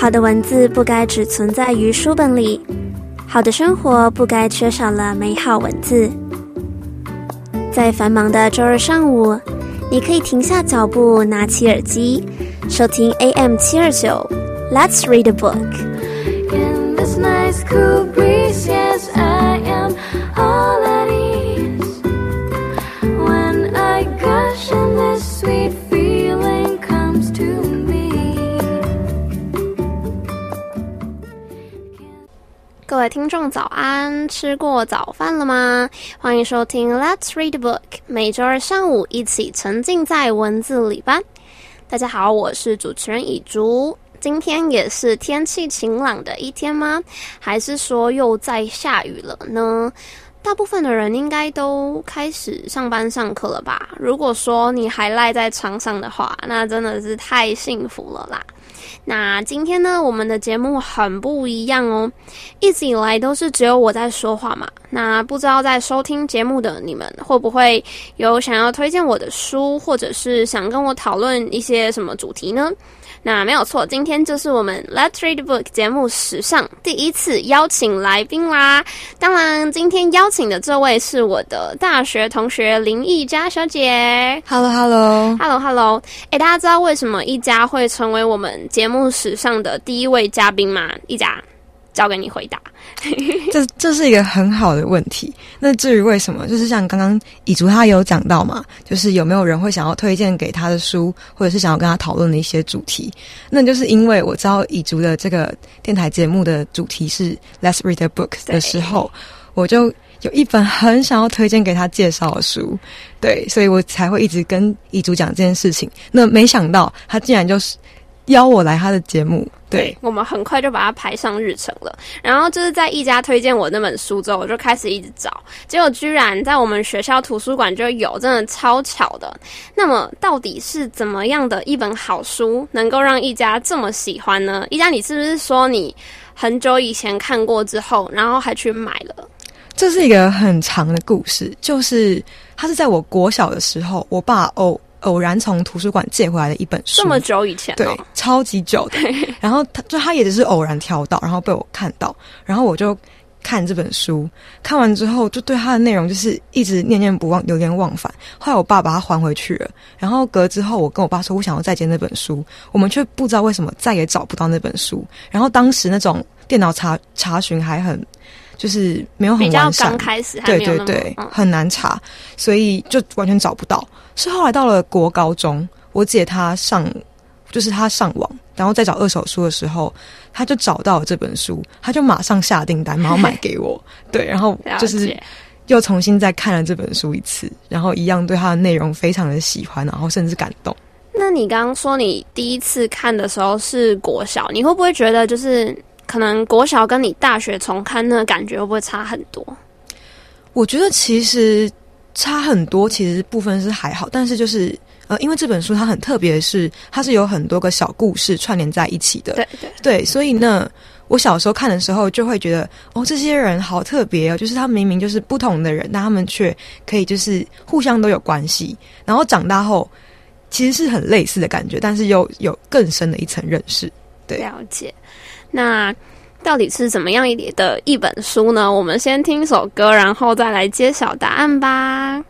好的文字不该只存在于书本里，好的生活不该缺少了美好文字。在繁忙的周日上午，你可以停下脚步，拿起耳机，收听 AM 七二九，Let's read a book in this nice cool breeze.。各位听众早安，吃过早饭了吗？欢迎收听 Let's Read Book，每周二上午一起沉浸在文字里吧。大家好，我是主持人以竹。今天也是天气晴朗的一天吗？还是说又在下雨了呢？大部分的人应该都开始上班上课了吧？如果说你还赖在床上的话，那真的是太幸福了啦。那今天呢，我们的节目很不一样哦。一直以来都是只有我在说话嘛。那不知道在收听节目的你们，会不会有想要推荐我的书，或者是想跟我讨论一些什么主题呢？那没有错，今天就是我们 Let's Read Book 节目史上第一次邀请来宾啦。当然，今天邀请的这位是我的大学同学林毅佳小姐。Hello，Hello，Hello，Hello，哎，大家知道为什么一家会成为我们节目史上的第一位嘉宾吗？一家，交给你回答。这这是一个很好的问题。那至于为什么，就是像刚刚以竹他有讲到嘛，就是有没有人会想要推荐给他的书，或者是想要跟他讨论的一些主题？那就是因为我知道以竹的这个电台节目的主题是 Let's Read a Book 的时候，我就有一本很想要推荐给他介绍的书，对，所以我才会一直跟乙竹讲这件事情。那没想到他竟然就是邀我来他的节目，对。我们很快就把它排上日程了。然后就是在一家推荐我那本书之后，我就开始一直找，结果居然在我们学校图书馆就有，真的超巧的。那么到底是怎么样的一本好书，能够让一家这么喜欢呢？一家，你是不是说你很久以前看过之后，然后还去买了？这是一个很长的故事，就是它是在我国小的时候，我爸偶偶然从图书馆借回来的一本书，这么久以前、哦，对，超级久的。然后他就他也只是偶然挑到，然后被我看到，然后我就看这本书，看完之后就对它的内容就是一直念念不忘，流连忘返。后来我爸把它还回去了，然后隔之后我跟我爸说，我想要再借那本书，我们却不知道为什么再也找不到那本书。然后当时那种电脑查查询还很。就是没有很完善刚，开始对对对，嗯很难查，所以就完全找不到。是后来到了国高中，我姐她上，就是她上网，然后再找二手书的时候，她就找到了这本书，她就马上下订单，然后买给我。对，然后就是又重新再看了这本书一次，然后一样对它的内容非常的喜欢，然后甚至感动。那你刚刚说你第一次看的时候是国小，你会不会觉得就是可能国小跟你大学重看那个感觉会不会差很多？我觉得其实差很多，其实部分是还好，但是就是呃，因为这本书它很特别的是，它是有很多个小故事串联在一起的。对对，对，所以呢，我小时候看的时候就会觉得，哦，这些人好特别哦，就是他们明明就是不同的人，但他们却可以就是互相都有关系。然后长大后，其实是很类似的感觉，但是又有更深的一层认识。对了解。那到底是怎么样一的一本书呢？我们先听首歌，然后再来揭晓答案吧。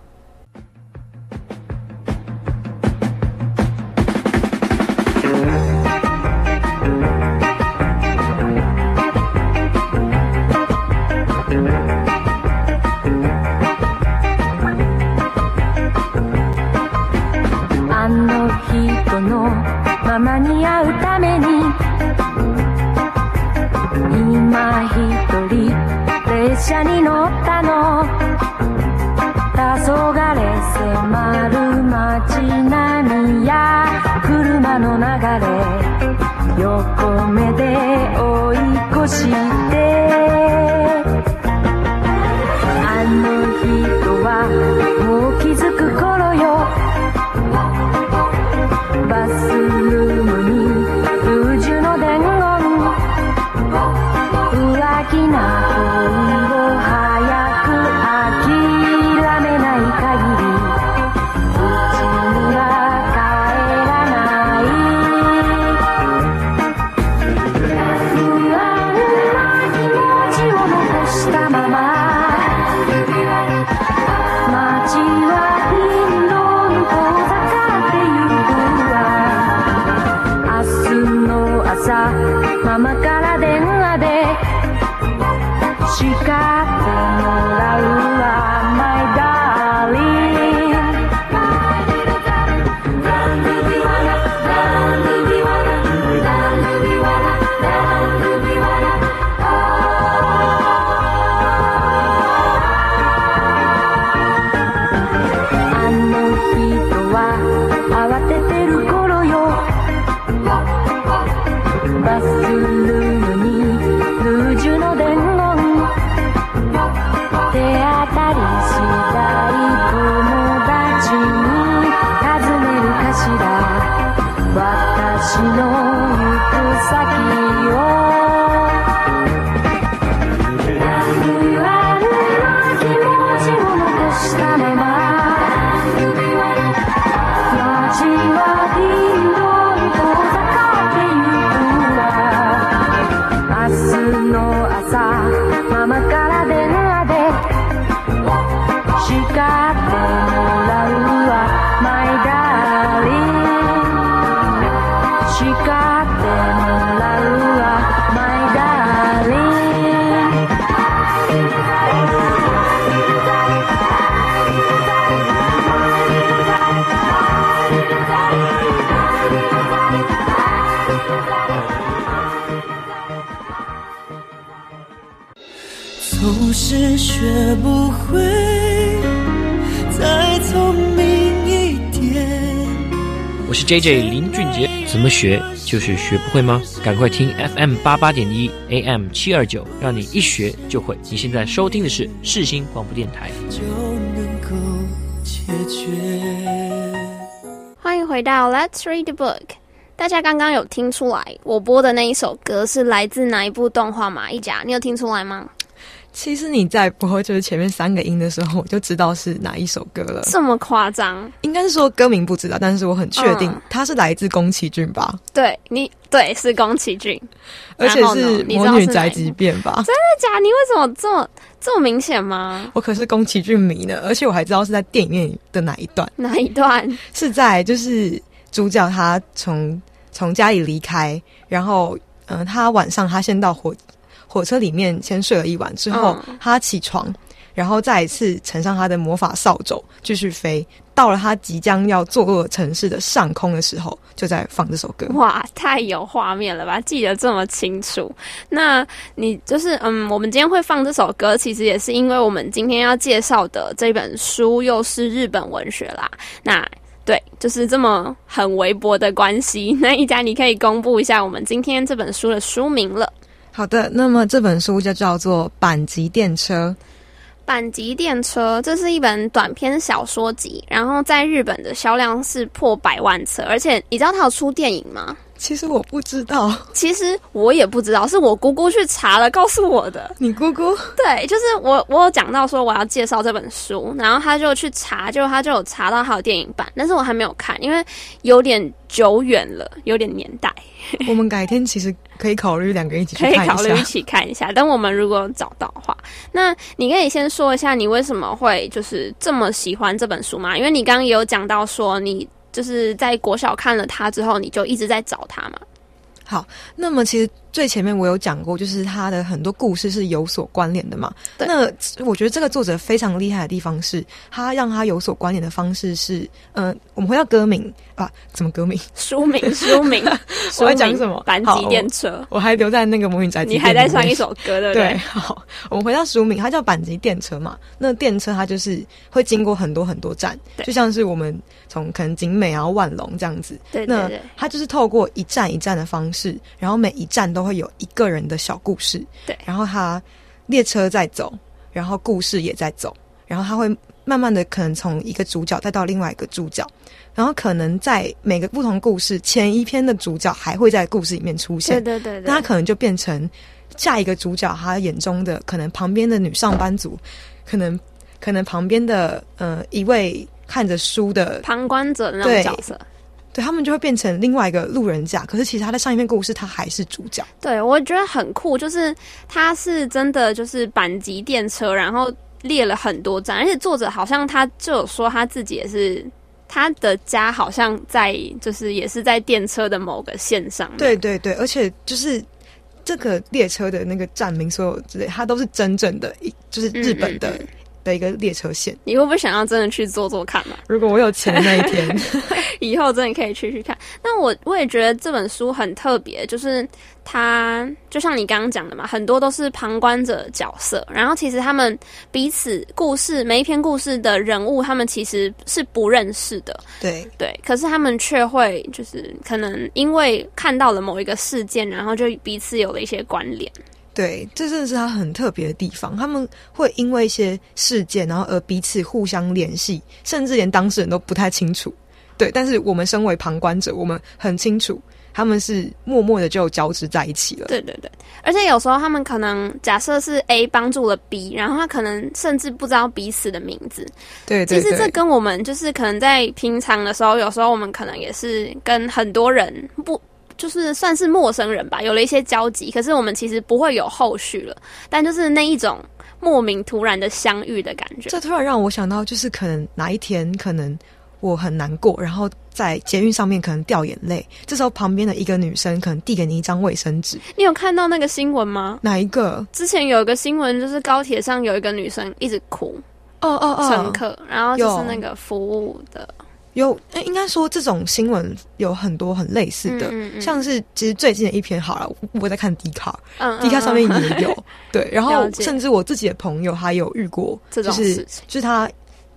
今一人列車に乗ったの。黄昏迫る街並みや車の流れ。横目で追い越し。不会再聪明一点。我是 J J 林俊杰，怎么学就是学不会吗？赶快听 FM 八八点一 AM 七二九，让你一学就会。你现在收听的是世新广播电台。就能够解决。欢迎回到 Let's Read the Book。大家刚刚有听出来，我播的那一首歌是来自哪一部动画吗？一甲，你有听出来吗？其实你在播就是前面三个音的时候，我就知道是哪一首歌了。这么夸张？应该是说歌名不知道，但是我很确定嗯它是来自宫崎骏吧，对你，对，是宫崎骏。而且是《魔女宅急便》吧。真的假？你为什么这么这么明显吗？我可是宫崎骏迷呢，而且我还知道是在电影院的哪一段，哪一段？是在就是主角他从从家里离开，然后嗯、呃他晚上他先到火火车里面先睡了一晚之后，嗯他起床，然后再一次乘上他的魔法扫帚继续飞，到了他即将要坐落城市的上空的时候，就在放这首歌。哇，太有画面了吧！记得这么清楚。那你就是嗯，我们今天会放这首歌，其实也是因为我们今天要介绍的这本书又是日本文学啦。那对，就是这么很微薄的关系。那一家你可以公布一下我们今天这本书的书名了。好的，那么这本书就叫做《阪急电车》。阪急电车，这是一本短篇小说集，然后在日本的销量是破百万册，而且你知道它有出电影吗？其实我不知道，其实我也不知道，是我姑姑去查了告诉我的。你姑姑对，就是我，我有讲到说我要介绍这本书，然后他就去查，就他就有查到还有电影版，但是我还没有看，因为有点久远了，有点年代，我们改天其实可以考虑两个人一起去可以看一下。考虑一起看一下。但我们如果找到的话，那你可以先说一下你为什么会就是这么喜欢这本书吗？因为你刚刚也有讲到说你就是在国小看了他之后，你就一直在找他嘛。好那么其实最前面我有讲过，就是他的很多故事是有所关联的嘛。对那我觉得这个作者非常厉害的地方是，他让他有所关联的方式是，嗯、我们回到歌名啊，怎么歌名？书名，书名，我在讲什么班级电车，我还留在那个魔女宅急你还在唱一首歌，对不对，对？好，我们回到书名，它叫板级电车嘛。那电车它就是会经过很多很多站，对就像是我们从可能景美然后万隆这样子。那对对对它就是透过一站一站的方式，然后每一站都会有一个人的小故事。对然后他列车在走，然后故事也在走，然后他会慢慢的可能从一个主角带到另外一个主角，然后可能在每个不同故事前一篇的主角还会在故事里面出现对。对对对，那他可能就变成下一个主角，他眼中的可能旁边的女上班族，可能可能旁边的呃一位看着书的，旁观者的那种对角色。对他们就会变成另外一个路人甲。可是其实他在上一篇故事，他还是主角。对，我觉得很酷，就是他是真的就是阪急电车，然后列了很多站，而且作者好像他就有说他自己也是。他的家好像在，就是也是在电车的某个线上。对对对，而且就是这个列车的那个站名，所有之类，它都是真正的一，就是日本的、的一个列车线。你会不会想要真的去做做看呢、如果我有钱那一天，以后真的可以去去看。那我我也觉得这本书很特别，就是它就像你刚刚讲的嘛，很多都是旁观者角色，然后其实他们彼此故事每一篇故事的人物，他们其实是不认识的，对对，可是他们却会就是可能因为看到了某一个事件，然后就彼此有了一些关联。对，这真的是他很特别的地方。他们会因为一些事件，然后而彼此互相联系，甚至连当事人都不太清楚。对，但是我们身为旁观者，我们很清楚他们是默默的就交织在一起了。对对对，而且有时候他们可能假设是 A 帮助了 B，然后他可能甚至不知道彼此的名字。对对对，其实这跟我们就是可能在平常的时候，有时候我们可能也是跟很多人不。就是算是陌生人吧，有了一些交集，可是我们其实不会有后续了。但就是那一种莫名突然的相遇的感觉，这突然让我想到，就是可能哪一天，可能我很难过，然后在捷运上面可能掉眼泪，这时候旁边的一个女生可能递给你一张卫生纸，你有看到那个新闻吗？哪一个？之前有一个新闻，就是高铁上有一个女生一直哭，哦哦哦，乘客，然后就是那个服务的有，诶应该说这种新闻有很多很类似的，嗯嗯嗯。像是其实最近的一篇好了，我在看 D 卡嗯，D 卡上面嗯。也有，对，然后甚至我自己的朋友他有遇过，就是就是他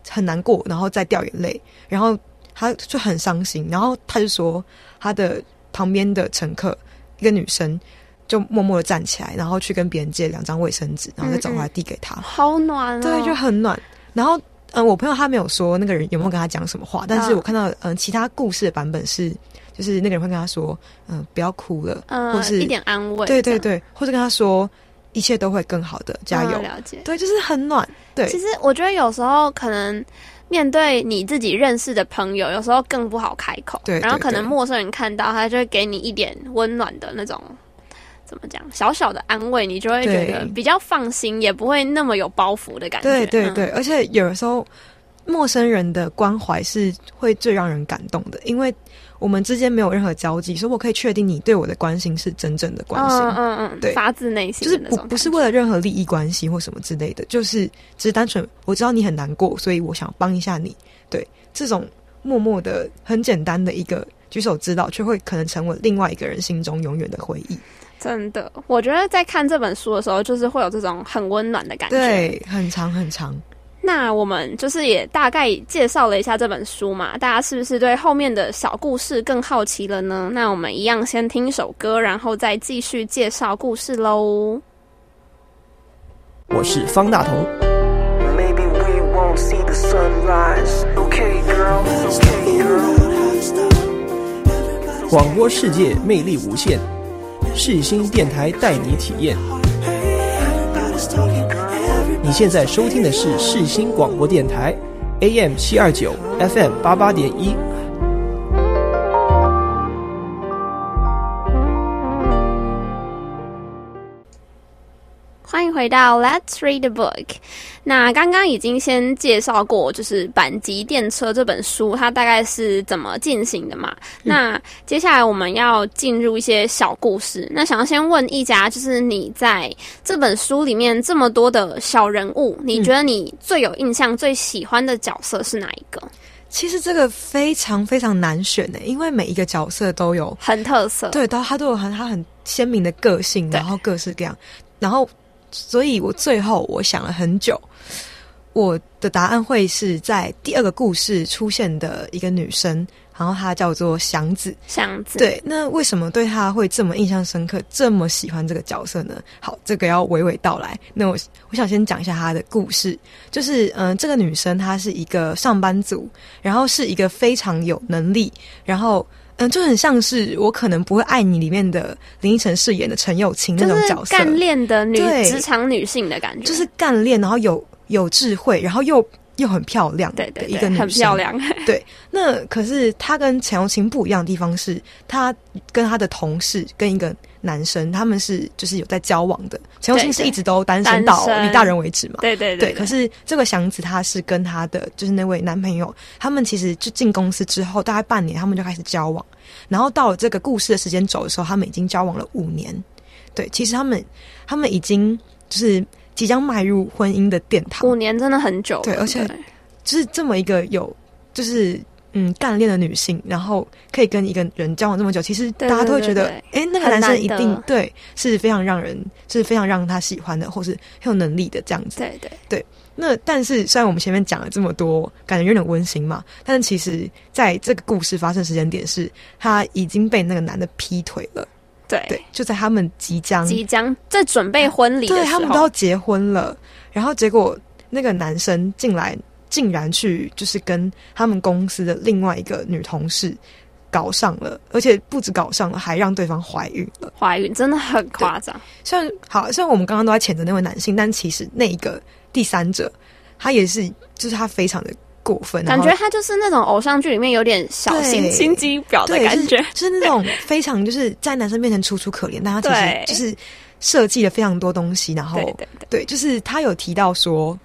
很难过，然后再掉眼泪，然后他就很伤心，然后他就说他的旁边的乘客一个女生就默默的站起来，然后去跟别人借两张卫生纸，然后再走回来递给他，好暖哦，对，就很暖。然后，嗯、我朋友他没有说那个人有没有跟他讲什么话，但是嗯我看到，嗯、其他故事的版本是，就是那个人会跟他说，嗯、不要哭了，嗯或是一点安慰，对对，对，或者跟他说一切都会更好的，加油。嗯了解。对，就是很暖。对，其实我觉得有时候可能面对你自己认识的朋友，有时候更不好开口。对对然后可能陌生人看到，他就会给你一点温暖的那种。怎么讲？小小的安慰，你就会觉得比较放心，也不会那么有包袱的感觉。嗯对对对，而且有的时候陌生人的关怀是会最让人感动的，因为我们之间没有任何交集，所以我可以确定你对我的关心是真正的关心。嗯嗯嗯，对发自内心就是不不是为了任何利益关系或什么之类的，就是只是单纯我知道你很难过，所以我想帮一下你。对，这种默默的、很简单的一个举手之劳，却会可能成为另外一个人心中永远的回忆。真的，我觉得在看这本书的时候，就是会有这种很温暖的感觉。对，很长很长。那我们就是也大概介绍了一下这本书嘛，大家是不是对后面的小故事更好奇了呢？那我们一样先听一首歌，然后再继续介绍故事喽。我是方大同。Maybe we won't see the sunrise. Okay, girl. Okay, girl. 广播世界魅力无限，世新电台带你体验。你现在收听的是世新广播电台，AM 七二九，FM 八八点一。迎回到 Let's Read the Book。那刚刚已经先介绍过，就是《阪急电车》这本书，它大概是怎么进行的嘛？那接下来我们要进入一些小故事。那想要先问一家，就是你在这本书里面这么多的小人物，你觉得你最有印象、最喜欢的角色是哪一个？其实这个非常非常难选的，因为每一个角色都有很特色，对，都他都有很他很鲜明的个性，然后各式各样，然后，所以我最后我想了很久，我的答案会是在第二个故事出现的一个女生，然后她叫做祥子。祥子，对，那为什么对她会这么印象深刻，这么喜欢这个角色呢？好，这个要娓娓道来。那我我想先讲一下她的故事，就是嗯、呃这个女生她是一个上班族，然后是一个非常有能力，然后嗯、就很像是我可能不会爱你里面的林依晨饰演的陈友清那种角色，干练的女对。职场女性的感觉，就是干练，然后有有智慧，然后又又很漂亮的对对对，一个女生，很漂亮，对，那可是她跟陈友清不一样的地方是，她跟她的同事跟一个男生，他们是就是有在交往的。陈荣琴对对是一直都单身到李大人为止嘛。对对对，可是这个祥子他是跟他的就是那位男朋友，他们其实就进公司之后大概半年，他们就开始交往，然后到了这个故事的时间轴的时候，他们已经交往了五年。对，其实他们他们已经就是即将迈入婚姻的殿堂，五年真的很久，对而且就是这么一个有就是嗯干练的女性，然后可以跟一个人交往这么久，其实大家都会觉得，对哎，那个男生一定对是非常让人是非常让他喜欢的，或是很有能力的这样子。对对。对，那但是虽然我们前面讲了这么多，感觉有点温馨嘛，但是其实在这个故事发生时间点是，他已经被那个男的劈腿了。对。对，就在他们即将即将在准备婚礼的时候，对他们都要结婚了，然后结果那个男生进来，竟然去就是跟他们公司的另外一个女同事搞上了，而且不止搞上了，还让对方怀孕了。怀孕，真的很夸张。虽然好，虽然我们刚刚都在谴责那位男性，但其实那一个第三者，他也是，就是他非常的过分，感觉他就是那种偶像剧里面有点小心心机婊的对，感觉，就是，就是那种非常就是在男生面前楚楚可怜，但他其实就是设计了非常多东西，然后对，就是他有提到说，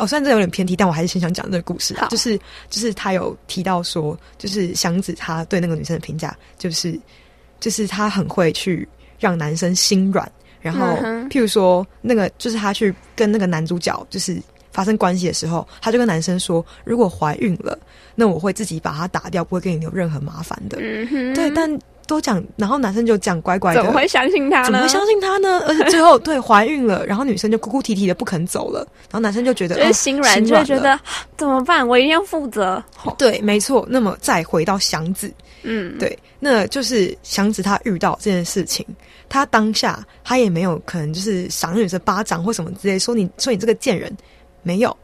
哦，虽然这有点偏题，但我还是先想讲这个故事啊。就是就是他有提到说，就是祥子他对那个女生的评价，就是就是他很会去让男生心软，然后、嗯譬如说那个就是他去跟那个男主角就是发生关系的时候，他就跟男生说，如果怀孕了，那我会自己把它打掉，不会给你留任何麻烦的。嗯，对，但都讲，然后男生就讲乖乖的，怎么会相信他呢？怎么会相信他呢？而且最后对怀孕了，然后女生就哭哭啼啼的不肯走了，然后男生就觉得就是哦心软，就会觉得怎么办？我一定要负责。对，没错。那么再回到祥子，嗯，对，那就是祥子他遇到这件事情，他当下他也没有可能就是赏女生巴掌或什么之类，说你说你这个贱人，没有，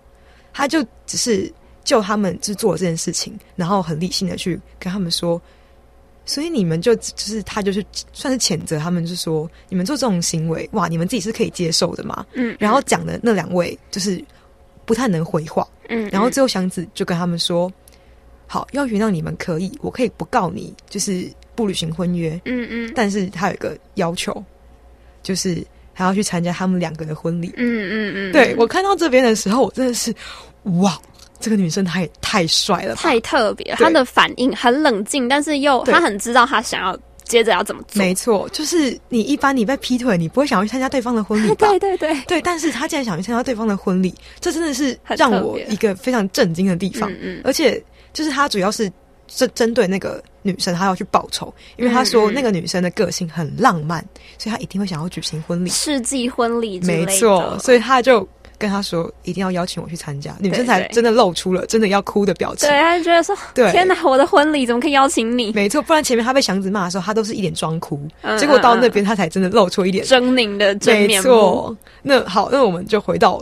他就只是就他们就做这件事情，然后很理性的去跟他们说，所以你们就就是他就是算是谴责他们，就是说你们做这种行为，哇，你们自己是可以接受的嘛？嗯，然后讲的那两位就是不太能回话，嗯，然后最后祥子就跟他们说：“好，要原谅你们可以，我可以不告你，就是不履行婚约。嗯嗯但是他有一个要求，就是还要去参加他们两个的婚礼。嗯嗯嗯，对我看到这边的时候，我真的是哇，这个女生她也太帅了！太特别，她的反应很冷静，但是又她很知道她想要接着要怎么做。没错，就是你一般你被劈腿，你不会想要去参加对方的婚礼吧？对对对，对，但是她竟然想去参加对方的婚礼，这真的是让我一个非常震惊的地方。嗯嗯而且就是他主要是针针对那个女生，他要去报仇，因为他说那个女生的个性很浪漫，所以他一定会想要举行婚礼。世纪婚礼没错，所以他就跟他说一定要邀请我去参加，女生才真的露出了真的要哭的表情对，。他就觉得说，对天哪，我的婚礼怎么可以邀请你？没错，不然前面他被祥子骂的时候，他都是一脸装哭，嗯结果到那嗯边他才真的露出一点狰狞的真没面目。错。那好，那我们就回到，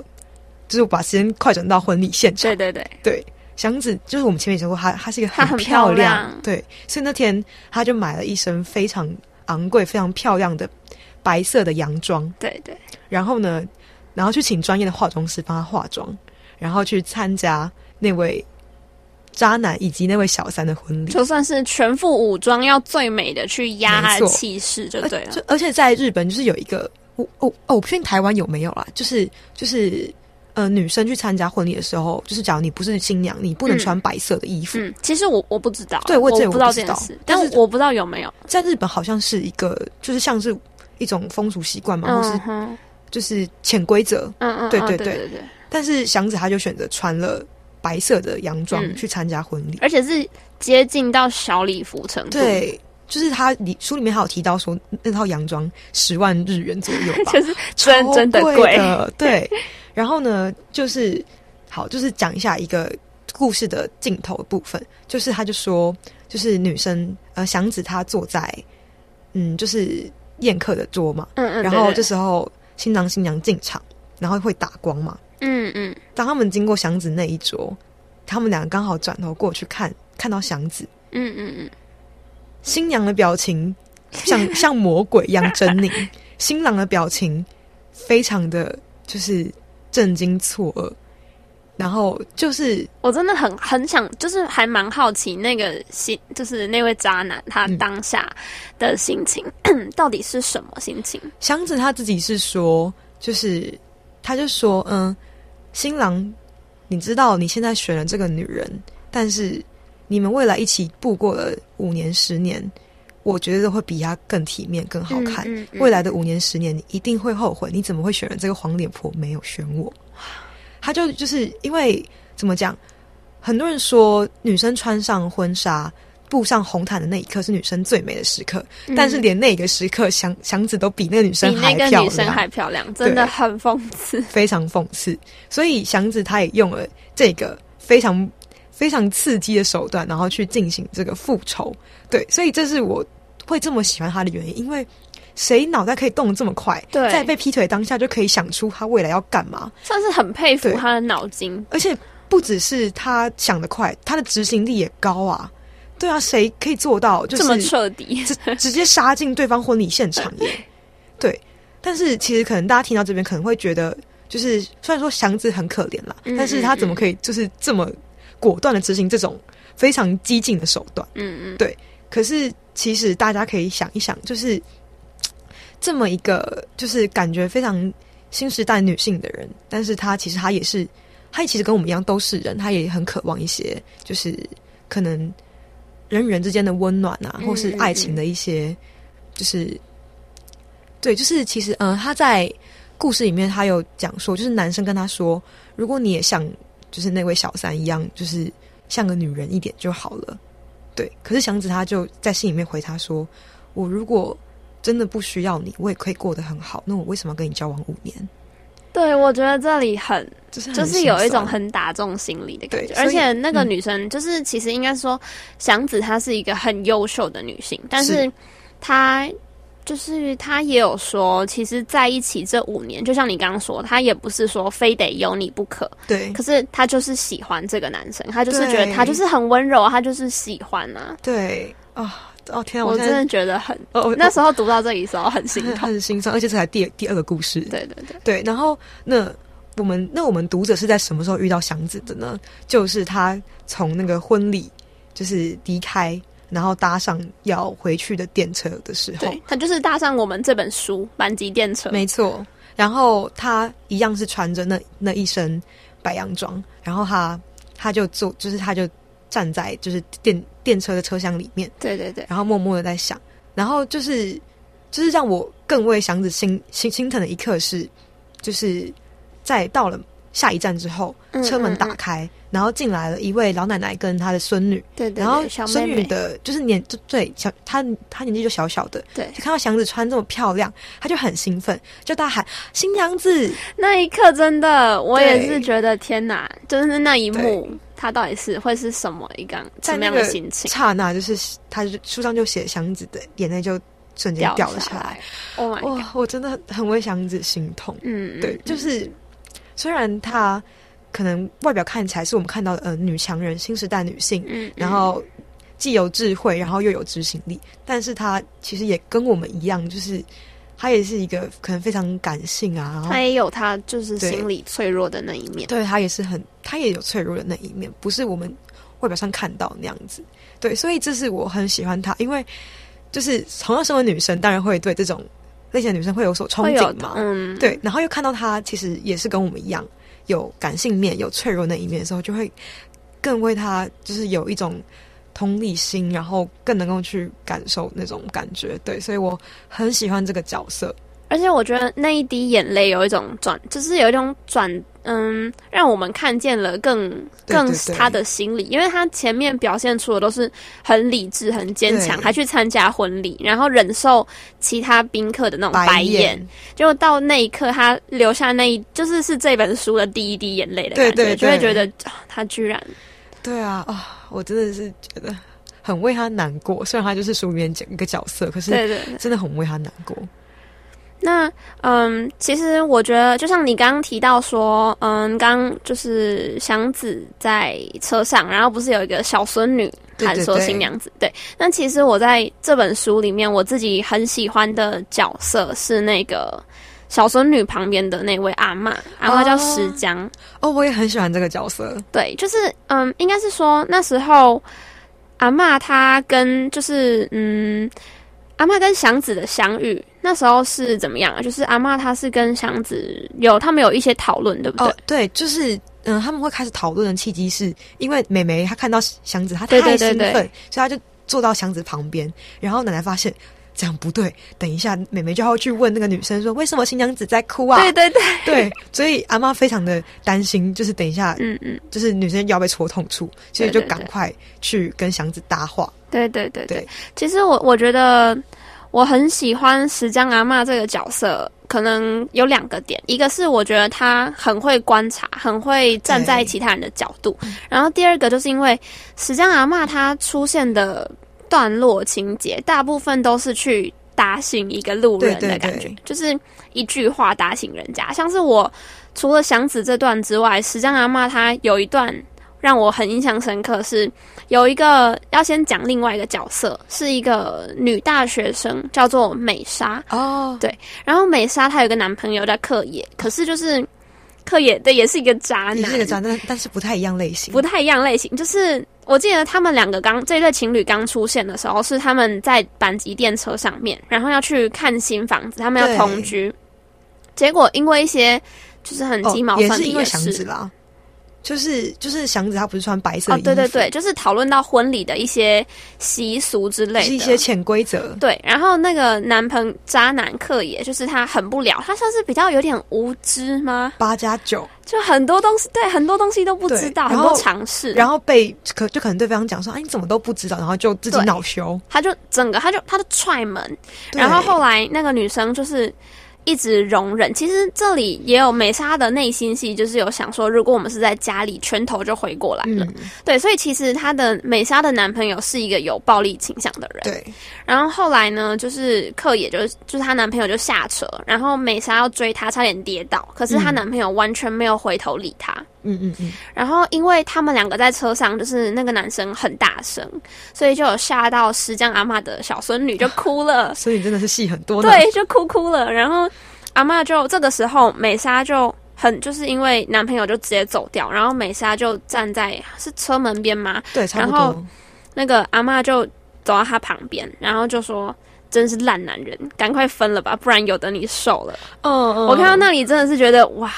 就是把时间快转到婚礼现场。对对对，对，祥子就是我们前面也说过，她她是一个很漂漂亮对，所以那天她就买了一身非常昂贵、非常漂亮的白色的洋装，对对，然后呢，然后去请专业的化妆师帮他化妆，然后去参加那位渣男以及那位小三的婚礼。就算是全副武装，要最美的去压他的气势就对了就。而且在日本就是有一个，我我哦，我不确定台湾有没有啦，就是就是呃，女生去参加婚礼的时候，就是假如你不是新娘，你不能嗯穿白色的衣服。嗯，其实我我不知道，对我不知道这件事，但是但我不知道有没有，在日本好像是一个，就是像是一种风俗习惯嘛，或是就是潜规则。嗯嗯，嗯对对。对对但是祥子他就选择穿了白色的洋装嗯。去参加婚礼。而且是接近到小礼服程度，，对，就是他里书里面还有提到说，那套洋装十万日元左右吧，就是真超真的贵。对，然后呢，就是好，就是讲一下一个故事的镜头的部分，就是他就说，就是女生呃祥子她坐在嗯就是宴客的桌嘛，嗯嗯，然后这时候新郎新娘进场，然后会打光嘛。嗯嗯。当他们经过祥子那一桌，他们两个刚好转头过去看，看到祥子，嗯嗯嗯，新娘的表情像 像魔鬼一样狰狞，新郎的表情非常的就是震惊错愕，然后就是我真的很很想，就是还蛮好奇那个心，就是那位渣男他嗯当下的心情、到底是什么心情？祥子他自己是说，就是他就说，嗯，新郎，你知道你现在选了这个女人，但是你们未来一起度过了五年十年，我觉得会比她更体面、更好看。嗯嗯嗯未来的五年十年，你一定会后悔，你怎么会选了这个黄脸婆，没有选我？他就就是因为怎么讲，很多人说女生穿上婚纱。步上红毯的那一刻是女生最美的时刻，但是连那个时刻，祥祥子都比那个女生嗯比那还漂个女生，还漂亮，真的很讽刺。非常讽刺。所以祥子他也用了这个非常非常刺激的手段，然后去进行这个复仇。对，所以这是我会这么喜欢他的原因，因为谁脑袋可以动得这么快，对在被劈腿当下就可以想出他未来要干嘛，算是很佩服他的脑筋。而且不只是他想得快，他的执行力也高啊。对啊，谁可以做到？就是这么彻底，直直接杀进对方婚礼现场耶。对，但是其实可能大家听到这边可能会觉得，就是虽然说祥子很可怜啦，嗯但是他怎么可以就是这么果断的执行这种非常激进的手段？嗯嗯，对可是其实大家可以想一想，就是嘖这么一个就是感觉非常新时代女性的人，但是她其实她也是，她其实跟我们一样都是人，她也很渴望一些就是可能人与人之间的温暖啊，嗯或是爱情的一些，就是对，就是其实呃，她在故事里面她有讲说，就是男生跟她说，如果你也像就是那位小三一样，就是像个女人一点就好了。对，可是祥子他就在信里面回他说，我如果真的不需要你，我也可以过得很好，那我为什么要跟你交往五年？对，我觉得这里很就是很就是有一种很打中心理的感觉，而且那个嗯。女生就是其实应该说祥子她是一个很优秀的女性，但是是。她就是她也有说，其实在一起这五年，就像你刚刚说，她也不是说非得有你不可，对。可是她就是喜欢这个男生，她就是觉得对。他就是很温柔，她就是喜欢啊。对。啊哦天啊，我真的觉得很，哦那时候读到这里的时候很心很痛。很心酸，而且这才第第二个故事。对对对，对，然后那我们那我们读者是在什么时候遇到祥子的呢？就是他从那个婚礼就是离开，然后搭上要回去的电车的时候，对，他就是搭上我们这本书《满级电车》。没错。然后他一样是穿着那那一身白洋装，然后他他就坐，就是他就站在就是电电车的车厢里面，对对对，然后默默的在想，然后就是就是让我更为祥子心心心疼的一刻是，就是在到了下一站之后，嗯车门嗯。打开，然后进来了一位老奶奶跟她的孙女，对对对，然后孙女的就是年就对小她她年纪就小小的，对。就看到祥子穿这么漂亮，她就很兴奋，就大喊新娘子，那一刻真的，我也是觉得天哪，就是那一幕对，他到底是会是什么一个什么样的心情？刹那，就是她就书上就写祥子的眼泪就瞬间掉了下来，，Oh 哇，我真的很很为祥子心痛。嗯，对，就是虽然她可能外表看起来是我们看到的呃女强人、新时代女性，嗯，嗯，然后既有智慧，然后又有执行力，但是她其实也跟我们一样，就是她也是一个可能非常感性啊，然后他也有她就是心理脆弱的那一面。对她也是很，她也有脆弱的那一面，不是我们外表上看到那样子。对，所以这是我很喜欢她，因为就是同样身为女生，当然会对这种类型的女生会有所憧憬嘛，嗯，对，然后又看到她其实也是跟我们一样有感性面、有脆弱那一面的时候，就会更为他就是有一种同理心，然后更能够去感受那种感觉。对，所以我很喜欢这个角色。而且我觉得那一滴眼泪有一种转，就是有一种转，嗯，让我们看见了更更他的心理，因为他前面表现出的都是很理智、很坚强，还去参加婚礼，然后忍受其他宾客的那种白眼，眼，结果到那一刻，他留下那一就是是这本书的第一滴眼泪的感觉，对对对就会觉得、啊他居然对啊啊、我真的是觉得很为他难过。虽然他就是书里面讲一个角色，可是对对对。真的很为他难过。那嗯，其实我觉得，就像你刚刚提到说，嗯，刚就是祥子在车上，然后不是有一个小孙女喊说新娘子，对。那其实我在这本书里面，我自己很喜欢的角色是那个小孙女旁边的那位阿嬷，阿嬷叫石江，哦，我也很喜欢这个角色。对，就是嗯，应该是说那时候阿嬷她跟就是嗯。阿嬷跟祥子的相遇，那时候是怎么样啊？就是阿妈她是跟祥子有他们有一些讨论，对不对？哦，对，就是嗯、他们会开始讨论的契机是因为美眉她看到祥子，她对太对对对兴奋，所以她就坐到祥子旁边，然后奶奶发现这样不对，等一下美眉就要去问那个女生说为什么新娘子在哭啊？对对对，对，所以阿妈非常的担心，就是等一下嗯嗯，就是女生要被戳痛处，所以就赶快去跟祥子搭话。对对对对对。其实我我觉得我很喜欢石江阿嬷这个角色，可能有两个点，一个是我觉得她很会观察，很会站在其他人的角度，然后第二个就是因为石江阿嬷她出现的段落情节，大部分都是去打醒一个路人的感觉，对就是一句话打醒人家。像是我除了祥子这段之外，石江阿嬷她有一段让我很印象深刻是。有一个要先讲另外一个角色，是一个女大学生，叫做美莎。哦，对然后美莎她有个男朋友叫克野，可是就是克野对也是一个渣男，也是个渣，男但是不太一样类型。不太一样类型。就是我记得他们两个刚这对情侣刚出现的时候，是他们在阪急电车上面，然后要去看新房子，他们要同居，结果因为一些就是很哦鸡毛蒜皮的事，啦，就是就是祥子他不是穿白色衣，服，对对对，就是讨论到婚礼的一些习俗之类的，是一些潜规则。对，然后那个男朋渣男克也，就是他很不了，他算是比较有点无知吗？八加九，就很多东西，对，很多东西都不知道，很多常识，然后被可就可能对方讲说，哎，你怎么都不知道，然后就自己对恼羞。他就整个他就他就踹门，然后后来那个女生就是一直容忍。其实这里也有美莎的内心戏，就是有想说，如果我们是在家里，拳头就回过来了。嗯，对，所以其实她的美莎的男朋友是一个有暴力倾向的人。对，然后后来呢，就是克也就是就是她男朋友就下车，然后美莎要追她，差点跌倒，可是她嗯男朋友完全没有回头理她。嗯嗯嗯嗯，然后因为他们两个在车上，就是那个男生很大声，所以就有吓到石匠阿嬷的小孙女就哭了。所以真的是戏很多。对，就哭哭了。然后阿嬷就这个时候，美莎就很就是因为男朋友就直接走掉，然后美莎就站在是车门边吗，对，然后。那个阿嬷就走到他旁边，然后就说。真是烂男人，赶快分了吧，不然有的你受了。嗯嗯我看到那里真的是觉得哇，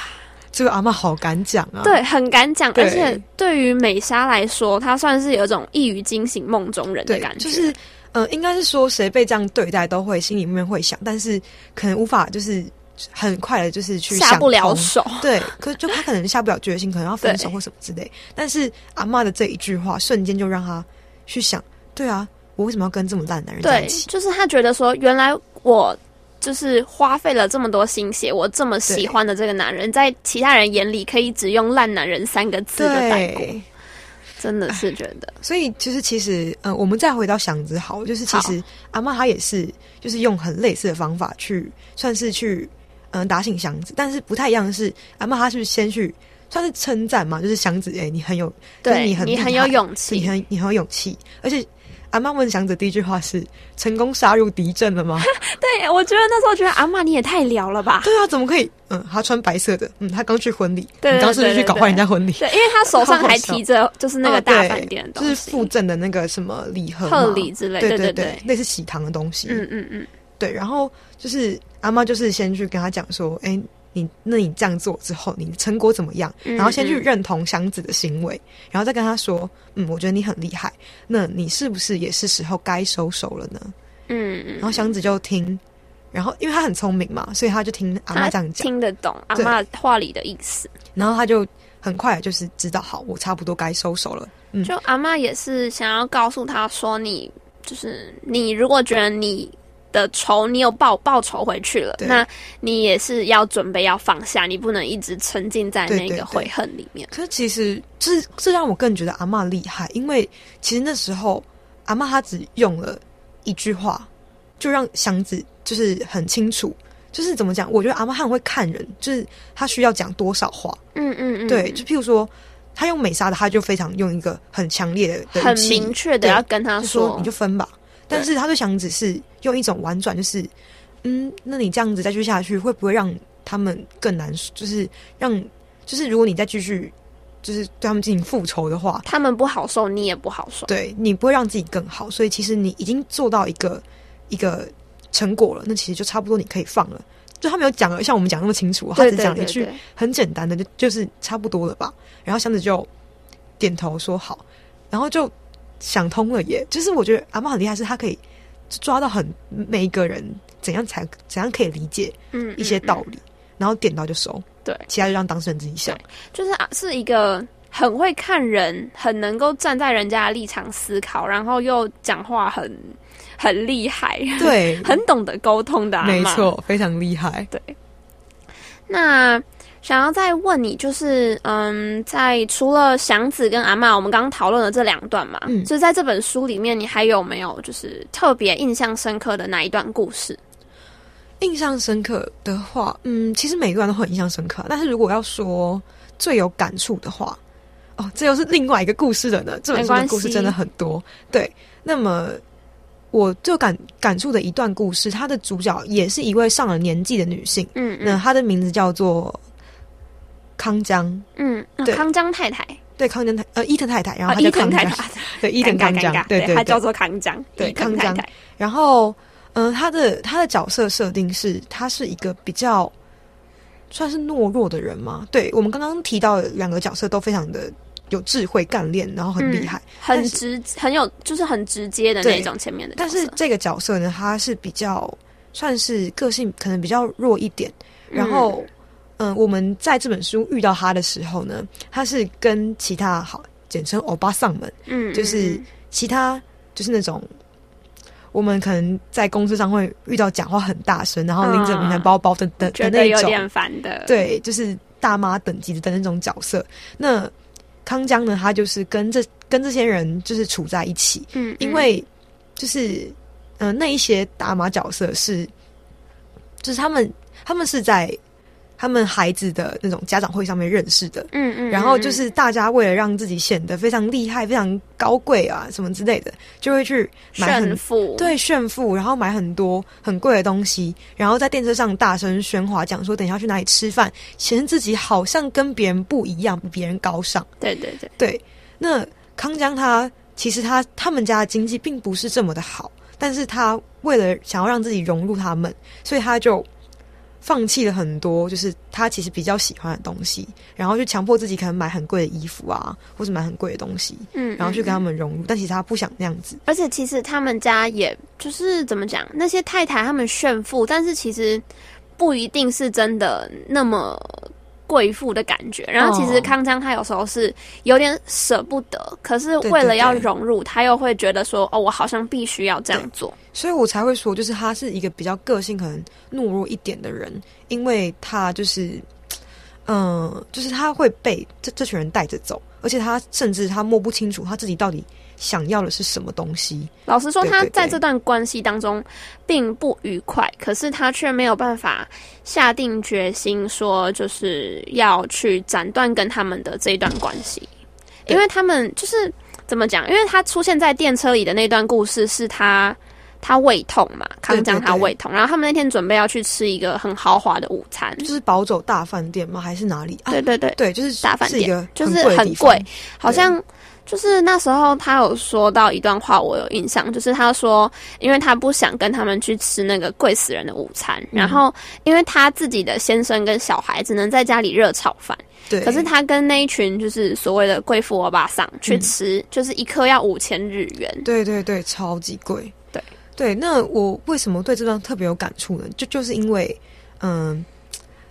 这个阿嬷好敢讲啊。对，很敢讲，而且对于美莎来说，她算是有一种一语惊醒梦中人的感，觉，就是呃，应该是说谁被这样对待都会心里面会想，但是可能无法就是很快的，就是去下不。了手。对，可就他可能下不了决心，可能要分手 或什么之类。但是阿嬷的这一句话，瞬间就让他去想，对啊，我为什么要跟这么烂的男人在一，起？就是她觉得说，原来我就是花费了这么多心血，我这么喜欢的这个男人，在其他人眼里可以只用“烂男人”三个字的带过，对，真的是觉得所以就是其实，呃，我们再回到祥子好，就是其实阿嬷她也是，就是用很类似的方法去，算是去，嗯、打醒祥子，但是不太一样的是，阿嬷她是先去。算是称赞嘛，就是祥子，哎、你很有，就是对你很你很有勇气你气。很你很有勇气，而且阿嬷问祥子第一句话是：成功杀入敌阵了吗？对，我觉得那时候觉得阿嬷你也太撩了吧？对啊，怎么可以？嗯，他穿白色的，嗯，他刚去婚礼，你刚是不是对对去搞坏人家婚礼？对，因为他手上还提着就是那个大饭店的就是，附赠的那个什么礼盒嘛、贺礼之类，对对对对，类似喜糖的东西。嗯嗯嗯，对，然后就是阿妈就是先去跟他讲说，哎，你那你这样做之后，你的成果怎么样？嗯然后先去嗯认同祥子的行为，然后再跟他说，嗯，我觉得你很厉害，那你是不是也是时候该收手了呢？嗯嗯，然后祥子就听，然后因为他很聪明嘛，所以他就听阿妈这样讲，听得懂阿对嬷话里的意思。然后他就很快就是知道，好，我差不多该收手了。嗯，就阿妈也是想要告诉他说你，就是你如果觉得你的仇你有报报仇回去了，那你也是要准备要放下，你不能一直沉浸在那个悔恨里面。可是其实这这让我更觉得阿嬷厉害，因为其实那时候阿嬷她只用了一句话，就让祥子就是很清楚，就是怎么讲？我觉得阿妈很会看人，就是他需要讲多少话。嗯嗯嗯，对，就譬如说，他用美莎的，他就非常用一个很强烈的的很明确的对要跟他就说你就分吧。但是他对祥子是用一种婉转，就是嗯，那你这样子再继续下去，会不会让他们更难？就是让，就是如果你再继续，就是对他们进行复仇的话，他们不好受，你也不好受。对你不会让自己更好。所以其实你已经做到一个一个成果了，那其实就差不多你可以放了。就他没有讲了，像我们讲那么清楚，他对只讲了一句很简单的，就就是差不多了吧。然后祥子就点头说好，然后就想通了耶。就是我觉得阿妈很厉害，是她可以抓到很每一个人怎样才怎样可以理解嗯，一些嗯嗯道理，然后点到就收，对，其他就让当事人自己想。就是啊，是一个很会看人，很能够站在人家的立场思考，然后又讲话很很厉害，对，很懂得沟通的。没错，非常厉害。对那想要再问你，就是嗯，在除了祥子跟阿嬷，我们刚刚讨论的这两段嘛，嗯就是在这本书里面，你还有没有就是特别印象深刻的哪一段故事？印象深刻的话，嗯，其实每个段都很印象深刻。但是如果要说最有感触的话，哦，这又是另外一个故事了呢。这本书的故事真的很多。对，那么我最有感感触的一段故事，它的主角也是一位上了年纪的女性，嗯嗯那她的名字叫做康江。嗯，对康江太太，对，康江太呃伊藤太太，然后啊，她伊叫康江，太太，对伊藤尴尬尴尬，康江对对对她叫做康江，对伊藤康江然后，嗯、他的他的角色设定是，他是一个比较算是懦弱的人吗？对我们刚刚提到的两个角色都非常的有智慧、干练，然后很厉害。很但是直，很有，就是很直接的那种前面的角色。但是这个角色呢，他是比较算是个性可能比较弱一点。然后，嗯、我们在这本书遇到他的时候呢，他是跟其他好简称欧巴桑们，嗯，就是嗯其他就是那种。我们可能在公司上会遇到讲话很大声，然后拎着名牌包包的的的那种，得有点烦的。，对，就是大妈等级的那种角色。那康江呢，他就是跟这跟这些人就是处在一起，嗯，因为就是嗯、呃那一些大妈角色是，就是他们他们是在他们孩子的那种家长会上面认识的。嗯嗯，然后就是大家为了让自己显得非常厉害、非常高贵啊什么之类的，就会去买很炫富，对炫富，然后买很多很贵的东西，然后在电车上大声喧哗，讲说等一下去哪里吃饭，显示自己好像跟别人不一样，比别人高尚。对对对，对，那康江他其实他他们家的经济并不是这么的好，但是他为了想要让自己融入他们，所以他就放弃了很多，就是他其实比较喜欢的东西，然后就强迫自己可能买很贵的衣服啊，或者买很贵的东西，嗯，然后去跟他嗯。们融入，但其实他不想那样子。而且其实他们家也就是怎么讲，那些太太他们炫富，但是其实不一定是真的那么贵妇的感觉。然后其实哦康江他有时候是有点舍不得，可是为了要融入，他又会觉得说，哦，我好像必须要这样做。所以我才会说，就是他是一个比较个性可能懦弱一点的人，因为他就是，嗯、就是他会被这这群人带着走，而且他甚至他摸不清楚他自己到底想要的是什么东西。老实说，他在这段关系当中并不愉快，可是他却没有办法下定决心说就是要去斩断跟他们的这一段关系，因为他们就是怎么讲？因为他出现在电车里的那段故事是他。他胃痛嘛，康江他胃痛，然后他们那天准备要去吃一个很豪华的午餐，就是宝走大饭店吗？还是哪里？啊、对对对，对，就是大饭店就是很贵，好像就是那时候他有说到一段话，我有印象，就是他说，因为他不想跟他们去吃那个贵死人的午餐，嗯。然后因为他自己的先生跟小孩只能在家里热炒饭，对，可是他跟那一群就是所谓的贵妇欧巴桑去嗯。吃，就是一颗要五千日元，对对对，超级贵。对。对，那我为什么对这段特别有感触呢？就就是因为，嗯，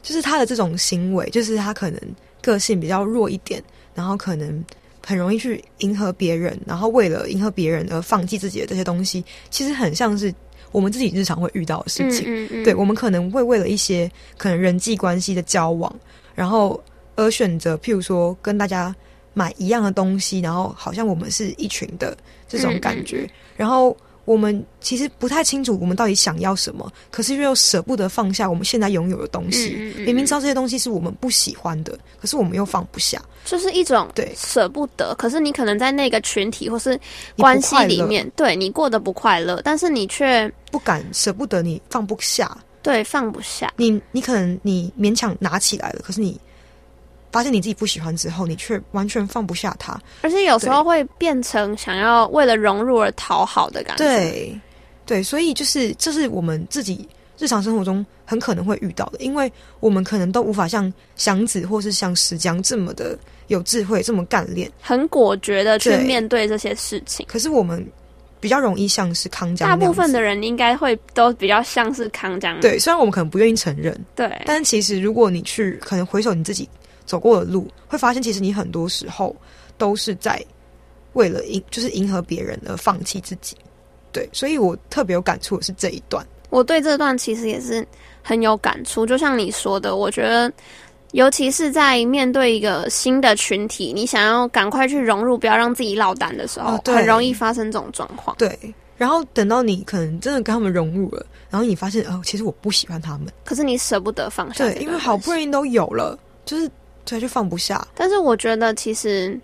就是他的这种行为，就是他可能个性比较弱一点，然后可能很容易去迎合别人，然后为了迎合别人而放弃自己的这些东西，其实很像是我们自己日常会遇到的事情。嗯嗯。对，我们可能会为了一些可能人际关系的交往，然后而选择，譬如说跟大家买一样的东西，然后好像我们是一群的这种感觉，嗯然后我们其实不太清楚我们到底想要什么，可是又舍不得放下我们现在拥有的东西。嗯嗯嗯明明知道这些东西是我们不喜欢的，可是我们又放不下。就是一种对舍不得，可是你可能在那个群体或是关系里面，对你过得不快乐，但是你却不敢舍不得你放不下，对放不下。你你可能你勉强拿起来了，可是你发现你自己不喜欢之后，你却完全放不下他。而且有时候会变成想要为了融入而讨好的感觉。，对，对，所以就是这是我们自己日常生活中很可能会遇到的，因为我们可能都无法像祥子或是像石江这么的有智慧，这么干练，很果决的去面对这些事情。可是我们比较容易像是康江大部分的人应该会都比较像是康江。对，虽然我们可能不愿意承认，对，但其实如果你去可能回首你自己走过的路，会发现其实你很多时候都是在为了迎就是迎合别人而放弃自己。对，所以我特别有感触的是这一段。我对这段其实也是很有感触。就像你说的，我觉得。尤其是在面对一个新的群体，你想要赶快去融入，不要让自己落单的时候，哦很容易发生这种状况。对，然后等到你可能真的跟他们融入了，然后你发现哦，其实我不喜欢他们。可是你舍不得放下对，因为好不容。易都有了，就是对，就放不下。但是我觉得其实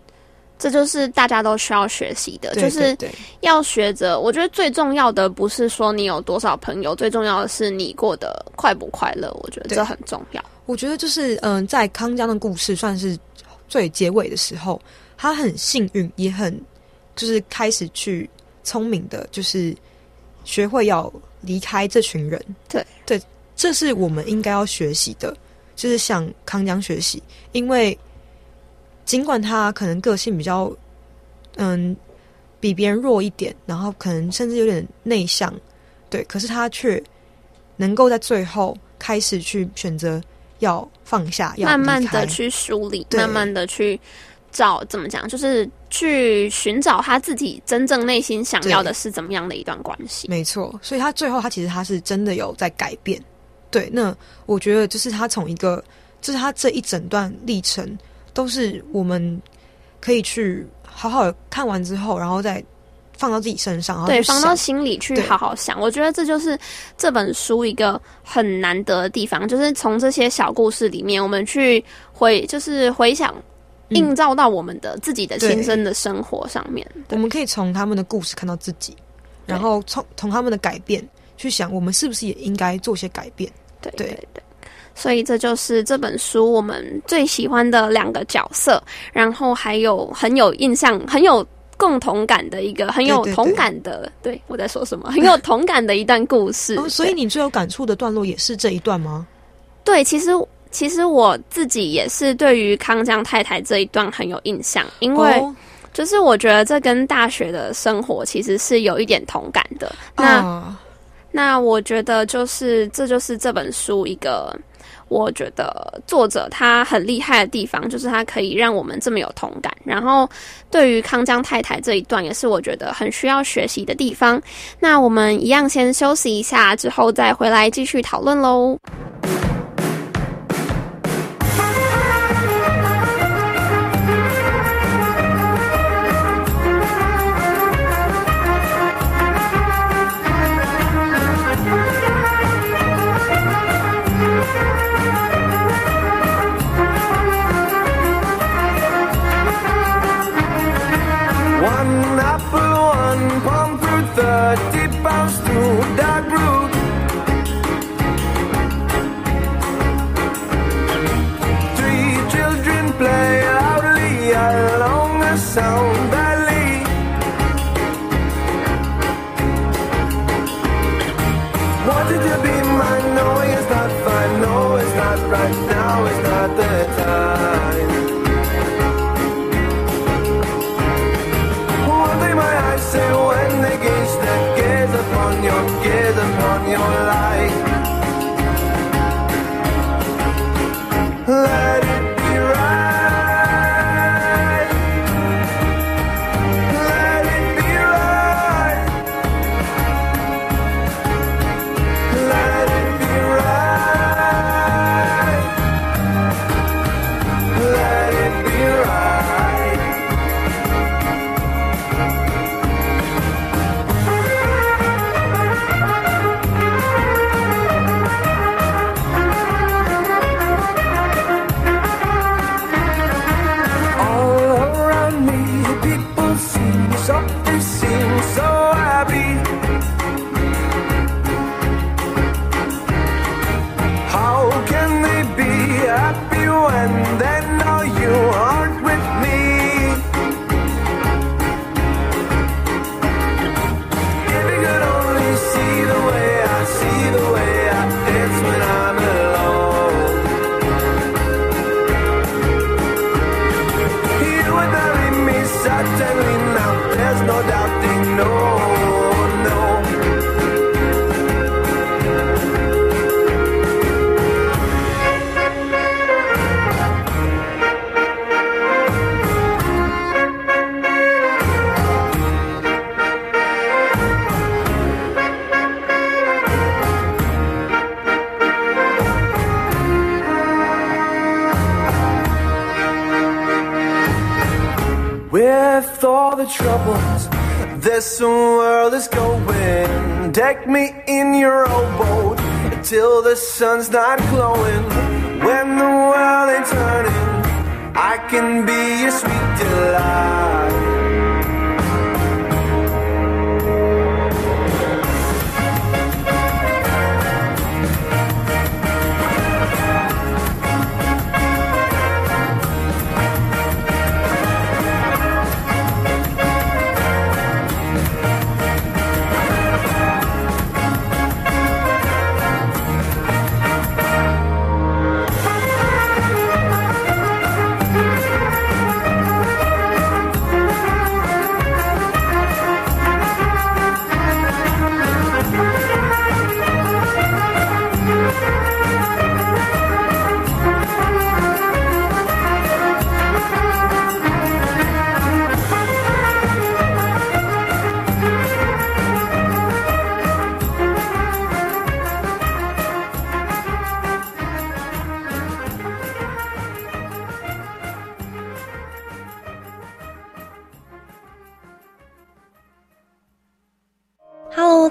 这就是大家都需要学习的，对就是要学着。我觉得最重要的不是说你有多少朋友，最重要的是你过得快不快乐。我觉得对这很重要。我觉得就是嗯、在康江的故事算是最结尾的时候，他很幸运，也很就是开始去聪明的，就是学会要离开这群人。对对，这是我们应该要学习的。就是向康江学习，因为尽管他可能个性比较嗯比别人弱一点，然后可能甚至有点内向，对，可是他却能够在最后开始去选择要放下，要慢慢的去梳理，慢慢的去找怎么讲，就是去寻找他自己真正内心想要的是怎么样的一段关系。没错，所以他最后他其实他是真的有在改变。对，那我觉得就是他从一个，就是他这一整段历程都是我们可以去好好的看完之后，然后再放到自己身上，对，放到心里去好好想。我觉得这就是这本书一个很难得的地方，就是从这些小故事里面，我们去回，就是回想。嗯映照到我们的自己的亲身的生活上面，我们可以从他们的故事看到自己，然后从从他们的改变去想，我们是不是也应该做些改变？对对对对。所以这就是这本书我们最喜欢的两个角色，然后还有很有印象、很有共同感的一个很有同感的，对我在说什么？很有同感的一段故事。哦，所以你最有感触的段落也是这一段吗？对，其实其实我自己也是对于康江太太这一段很有印象，因为哦就是我觉得这跟大学的生活其实是有一点同感的。那、啊那我觉得就是这就是这本书一个。我觉得作者他很厉害的地方，就是他可以让我们这么有同感。然后，对于康江太太这一段，也是我觉得很需要学习的地方。那我们一样先休息一下，之后再回来继续讨论喽。With all the troubles this world is going, deck me in your old boat till the sun's not glowing. When the world ain't turning, I can be your sweet delight.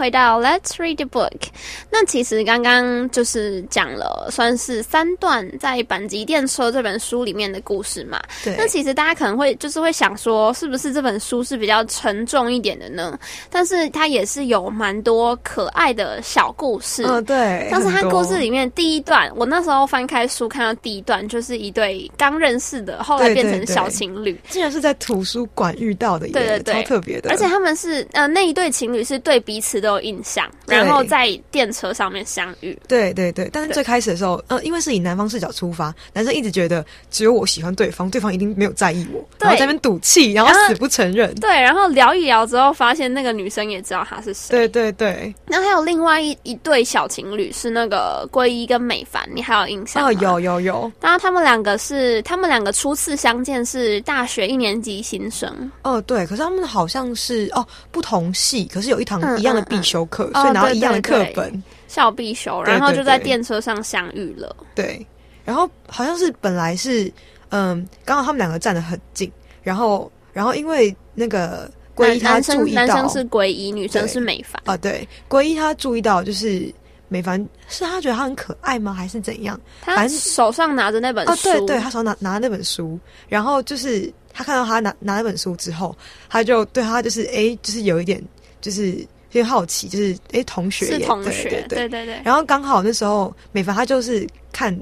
回到 Let's read the book。那其实刚刚就是讲了，算是三段在板急电车这本书里面的故事嘛。对那其实大家可能会就是会想说，是不是这本书是比较沉重一点的呢？但是它也是有蛮多可爱的小故事。嗯，对，像是它故事里面第一段，我那时候翻开书看到第一段，就是一对刚认识的，后来变成小情侣。竟然是在图书馆遇到的耶，对对对超特别的，而且他们是呃那一对情侣是对彼此都有印象，然后在电车上面相遇。对对对，但是最开始的时候，呃，因为是以男方视角出发，男生一直觉得只有我喜欢对方，对方一定没有在意我，然后在那边赌气，然后死不承认。对，然后聊一聊之后，发现那个女生也知道他是谁。对对对，然后还有另外一一对小情侣是那个圭一跟美凡，你还有印象吗？哦，有有有，然后他们两个是他们两个初次相见是大学一年级新生，哦对，可是他们好像是哦不同系，可是有一堂嗯一样的嗯必修课，嗯所以拿到一样的课本。校必修，然后就在电车上相遇了。对，然后好像是本来是嗯，刚好他们两个站得很近，然后然后因为那个归一他注意到男生是圭一，女生是美凡。啊，对，归一他注意到就是美凡是他觉得他很可爱吗，还是怎样？他反正手上拿着那本哦，书，对对，他手拿拿那本书，然后就是他看到他拿拿那本书之后，他就对他就是哎，就是有一点就是有点好奇，就是哎同学是同学，对对。对对对。然后刚好那时候美凡他就是看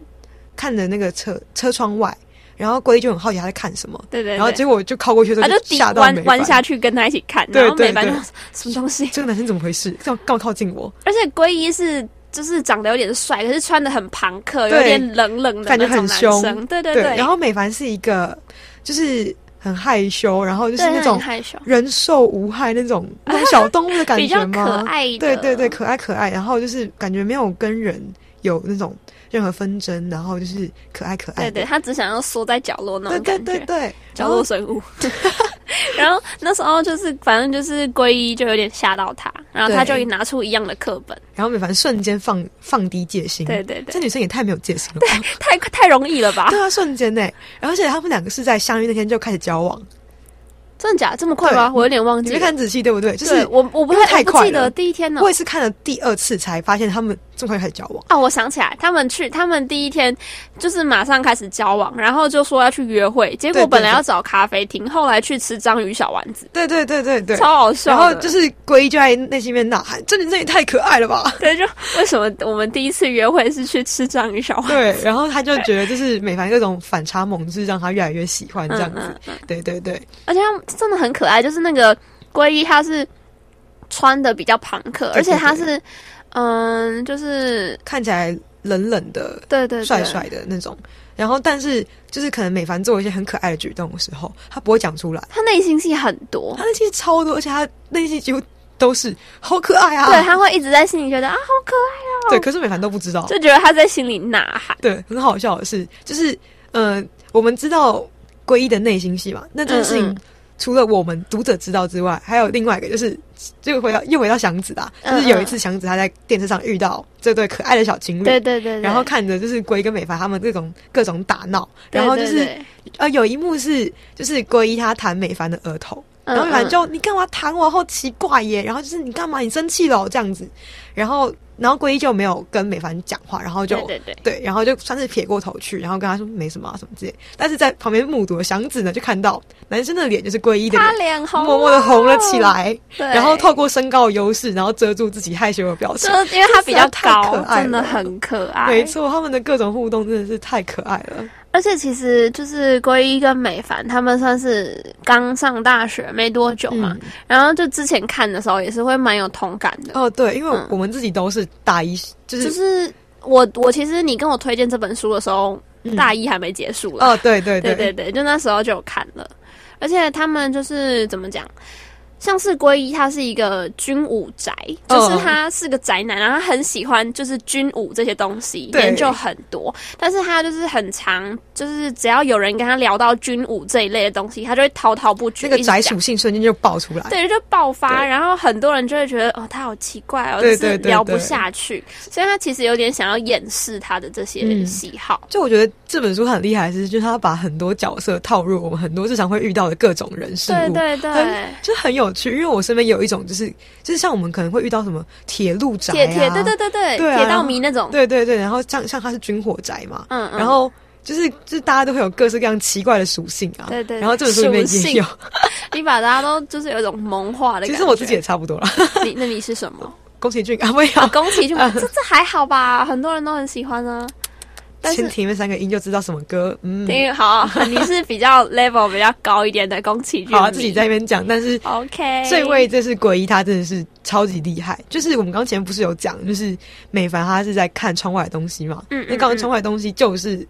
看着那个车车窗外，然后归一就很好奇他在看什么，对对对然后结果就靠过去他就到弯美弯下去跟他一起看，对然后美凡就什么东西？这个男生怎么回事？这样干嘛靠近我？而且龟一是就是长得有点帅，可是穿的很朋克，有点冷冷的感觉很凶生。对对对，然后美凡是一个就是很害羞，然后就是那种人兽无害那种 那种小动物的感觉吗？爱的。对对对，可爱可爱，然后就是感觉没有跟人有那种任何纷争，然后就是可爱可爱。对对，他只想要缩在角落那对对种感觉。对对，角落生物，然后那时候就是，反正就是皈依就有点吓到他，然后他就拿出一样的课本，然后美凡瞬间放放低戒心，对对对。这女生也太没有戒心了对？太太容易了吧？对啊，瞬间呢，然后而且他们两个是在相遇那天就开始交往，真的假的？这么快吗？我有点忘记你。没看仔细对不对？就是我我不太记得第一天呢我。也是看了第二次才发现他们这么快就开始交往。啊，我想起来，他们去，他们第一天就是马上开始交往，然后就说要去约会，结果本来要找咖啡厅，后来去吃章鱼小丸子，对对对对对，超好笑。然后就是归一就在内心里面呐喊：“这女生也太可爱了吧对，就为什么我们第一次约会是去吃章鱼小！”丸子？对，然后他就觉得就是美凡各种反差萌，就是让他越来越喜欢这样子。嗯嗯嗯对对对，而且他们真的很可爱，就是那个龟一，他是穿的比较朋克，而且他是嗯，就是看起来冷冷的、对对对帅帅的那种。然后，但是就是可能美凡做一些很可爱的举动的时候，他不会讲出来。他内心戏很多他，那些超多，而且他内心几乎都是好可爱啊。对，他会一直在心里觉得啊，好可爱啊对，可是美凡都不知道。就觉得他在心里呐喊。对，很好笑的是，就是呃，我们知道归一的内心戏嘛，那这件事情、嗯嗯除了我们读者知道之外，还有另外一个就是，就回到又回到祥子啦，嗯就是有一次祥子他在电车上遇到这对可爱的小情侣，对对对对，然后看着就是龟跟美凡他们各种各种打闹，然后就是呃有一幕是就是龟他弹美凡的额头。嗯然后美凡嗯就你干嘛弹我？好奇怪耶！然后就是你干嘛？你生气了哦这样子。然后然后龟一就没有跟美凡讲话，然后就对对对对，然后就算是撇过头去，然后跟他说没什么啊什么之类。但是在旁边目睹的祥子呢，就看到男生的脸就是龟一的他脸，脸红，默默的红了起。来，对，然后透过身高的优势，然后遮住自己害羞的表情就。因为他比较高可，爱真的很可爱。没错，他们的各种互动真的是太可爱了。而且其实就是归一跟美凡他们算是刚上大学没多久嘛，嗯。然后就之前看的时候也是会蛮有同感的。哦，对，因为嗯。我们自己都是大一，就是、就是我我其实你跟我推荐这本书的时候，嗯。大一还没结束了。哦，对对。对对对，就那时候就有看了，而且他们就是怎么讲，像是龟一，他是一个军武宅，哦就是他是个宅男，然后他很喜欢就是军武这些东西，对研究很多。但是他就是很常，就是只要有人跟他聊到军武这一类的东西，他就会滔滔不绝。那个宅属性瞬间就爆出来。对，就爆发，然后很多人就会觉得哦，他好奇怪哦，对就是对对聊不下去，所以他其实有点想要掩饰他的这些嗯喜好。就我觉得这本书很厉害，是就是他把很多角色套入我们很多日常会遇到的各种人事物，对对对很，就很有趣。因为我身边有一种就是就是像我们可能会遇到什么铁路宅、啊、铁铁，对对对对，对啊铁道迷那种，对对对，然后像像他是军火宅嘛，嗯嗯，然后就是就是大家都会有各式各样奇怪的属性啊，对对，然后这本书里面也有，你把大家都就是有一种萌化的感觉。其实我自己也差不多了。你那你是什么？宫崎骏啊，没有，啊，宫崎骏，这这还好吧？很多人都很喜欢啊。但是先听那三个音就知道什么歌，嗯，听好，你是比较 level 比较高一点的宫崎骏，好啊，自己在那边讲，但是 OK。这位这是诡异，他真的是超级厉害。就是我们刚前不是有讲，就是美凡他是在看窗外的东西嘛，嗯嗯那刚刚窗外的东西就是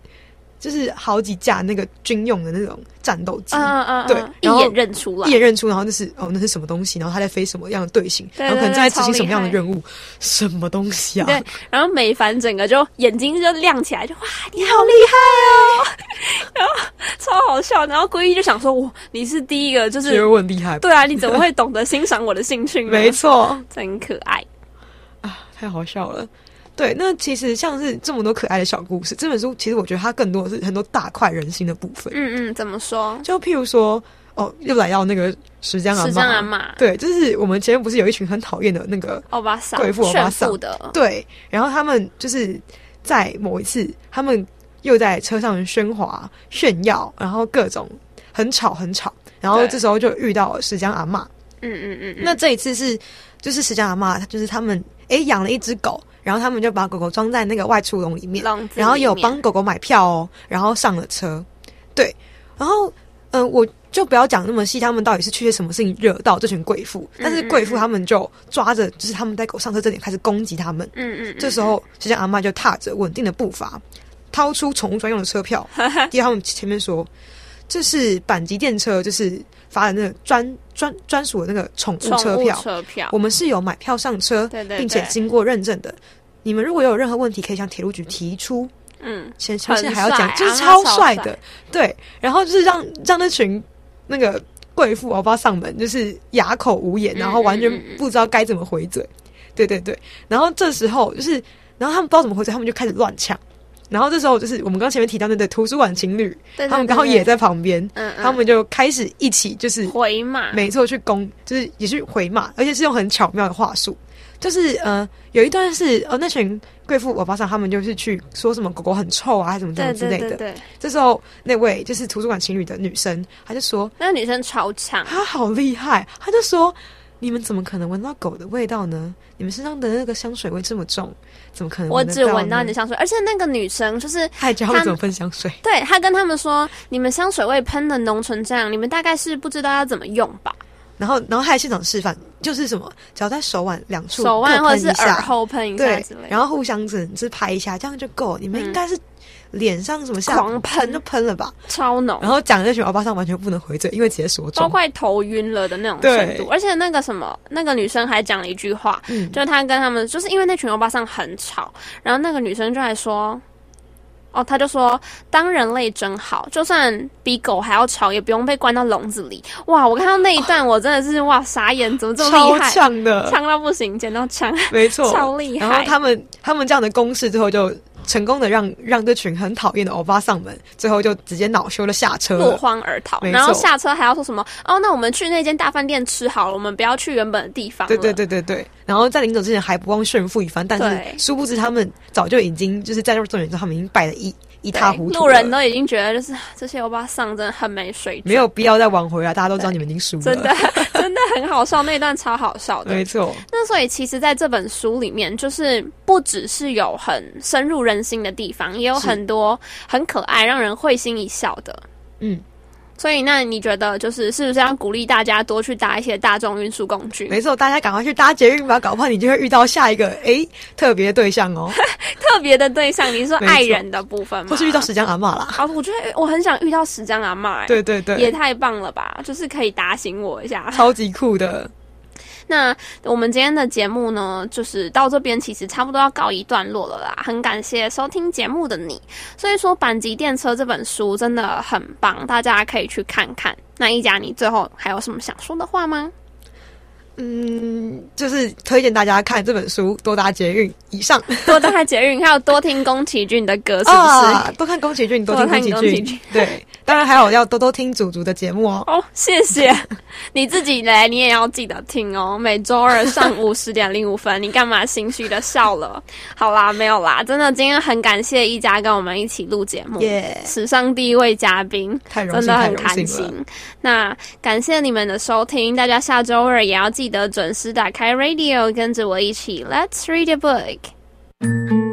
就是好几架那个军用的那种战斗机，嗯嗯嗯，对嗯一眼认出来一。眼认出，然后那是哦那是什么东西，然后他在飞什么样的队形，然后可能正在执行什么样的任务，什么东西啊？对，然后美凡整个就眼睛就亮起来，就哇，你好厉害哦，然后超好笑。然后龟一就想说，哇，你是第一个，就是我很厉害，对啊，你怎么会懂得欣赏我的兴趣？没，错真可爱。啊，太好笑了。对，那其实像是这么多可爱的小故事，这本书其实我觉得它更多的是很多大快人心的部分。嗯嗯，怎么说？就譬如说，哦，又来到那个石江阿妈，石江阿妈？对，就是我们前面不是有一群很讨厌的那个欧巴桑，贵妇欧巴炫桑的，对，然后他们就是在某一次，他们又在车上喧哗炫耀，然后各种很吵很吵，然后这时候就遇到了石江阿妈。嗯嗯嗯，那这一次是就是石江阿嬷，就是他们诶养了一只狗，然后他们就把狗狗装在那个外出笼里面，然后有帮狗狗买票哦，然后上了车，对，然后嗯、呃我就不要讲那么细，他们到底是去些什么事情惹到这群贵妇，但是贵妇他们就抓着就是他们带狗上车这点开始攻击他们，嗯嗯，嗯。这时候就像阿嬷就踏着稳定的步伐，掏出宠物专用的车票，递到他们前面说：“这是阪急电车，就是发的那个专专专属的那个宠物宠物车票，车票，我们是有买票上车，对对对。并且经过认证的。你们如果有任何问题，可以向铁路局提出。嗯，前前很面还要讲，帅就是超帅的，对。然后就是让让那群那个贵妇欧巴上门，就是哑口无言，嗯然后完全不知道该怎么回嘴。对对对。然后这时候就是，然后他们不知道怎么回嘴，他们就开始乱抢。然后这时候就是我们刚刚前面提到那对图书馆情侣，对对他们刚好也在旁边，他们就开始一起就是回马，没错，去攻，就是也去回马，而且是用很巧妙的话术。就是呃，有一段是呃，那群贵妇欧巴桑他们就是去说什么狗狗很臭啊，还是什么什么之类的。对对对，这时候那位就是图书馆情侣的女生，她就说那个女生超强，她好厉害，她就说你们怎么可能闻到狗的味道呢？你们身上的那个香水味这么重，怎么可能我只闻到你的？香水，而且那个女生就是她还教我怎么喷香水。对她跟他们说，你们香水味喷的浓成这样，你们大概是不知道要怎么用吧？然后，然后还现场示范，就是什么，只要在手腕两处手腕或者是耳后喷一下对之类，然后互相只是拍一下，这样就够。你们应该是脸上什么下狂喷喷就喷了吧？超浓，然后讲这群欧巴桑完全不能回嘴，因为直接说都。快头晕了的那种程度。而且那个什么，那个女生还讲了一句话，嗯，就是她跟他们，就是因为那群欧巴桑很吵，然后那个女生就还说。哦，他就说当人类真好，就算比狗还要吵，也不用被关到笼子里。哇，我看到那一段，我真的是哇傻眼，怎么这么超厉害？呛的，呛到不行，捡到枪，没错，超厉害。然后他们他们这样的公式之后，就成功的让让这群很讨厌的欧巴桑们，最后就直接恼羞的下车落。荒而逃，然后下车还要说什么？哦，那我们去那间大饭店吃好了，我们不要去原本的地方。对对对对对，然后在临走之前还不忘炫富一番，但是殊不知他们早就已经就是在这重点之后，他们已经败了一一塌糊涂，路人都已经觉得就是 这些欧巴桑真的很没水准，没有必要再挽回了，大家都知道你们已经输了，真的 真的很好笑，那一段超好笑的。没。错，那所以其实在这本书里面，就是不只是有很深入人心的地方，也有很多很可爱、让人会心一笑的。嗯，所以那你觉得就是是不是要鼓励大家多去搭一些大众运输工具？没错，大家赶快去搭捷运吧，搞不好你就会遇到下一个诶特别对象哦，特别的对象，你是说爱人的部分吗？或是遇到石江阿妈啦。啊，我觉得我很想遇到石江阿妈、欸，对对对，也太棒了吧！就是可以打醒我一下。超级酷的。那我们今天的节目呢，就是到这边其实差不多要告一段落了啦。很感谢收听节目的你，所以说《阪急电车》这本书真的很棒，大家可以去看看。那一家，你最后还有什么想说的话吗？嗯，就是推荐大家看这本书，多搭捷运以上。多搭捷运，还有多听宫崎骏的歌，是不是？啊，多看宫崎骏，多听宫崎骏骏。对，当然还有要多多听祖祖的节目哦。哦，谢谢你自己来，你也要记得听哦。每周二上午十点零五分，你干嘛心虚的笑了？好啦，没有啦，真的，今天很感谢一家跟我们一起录节目耶史上第一位嘉宾，太荣幸，太真的很开。心。那感谢你们的收听，大家下周二也要记得准时打开 Radio，跟着我一起 Let's read a book。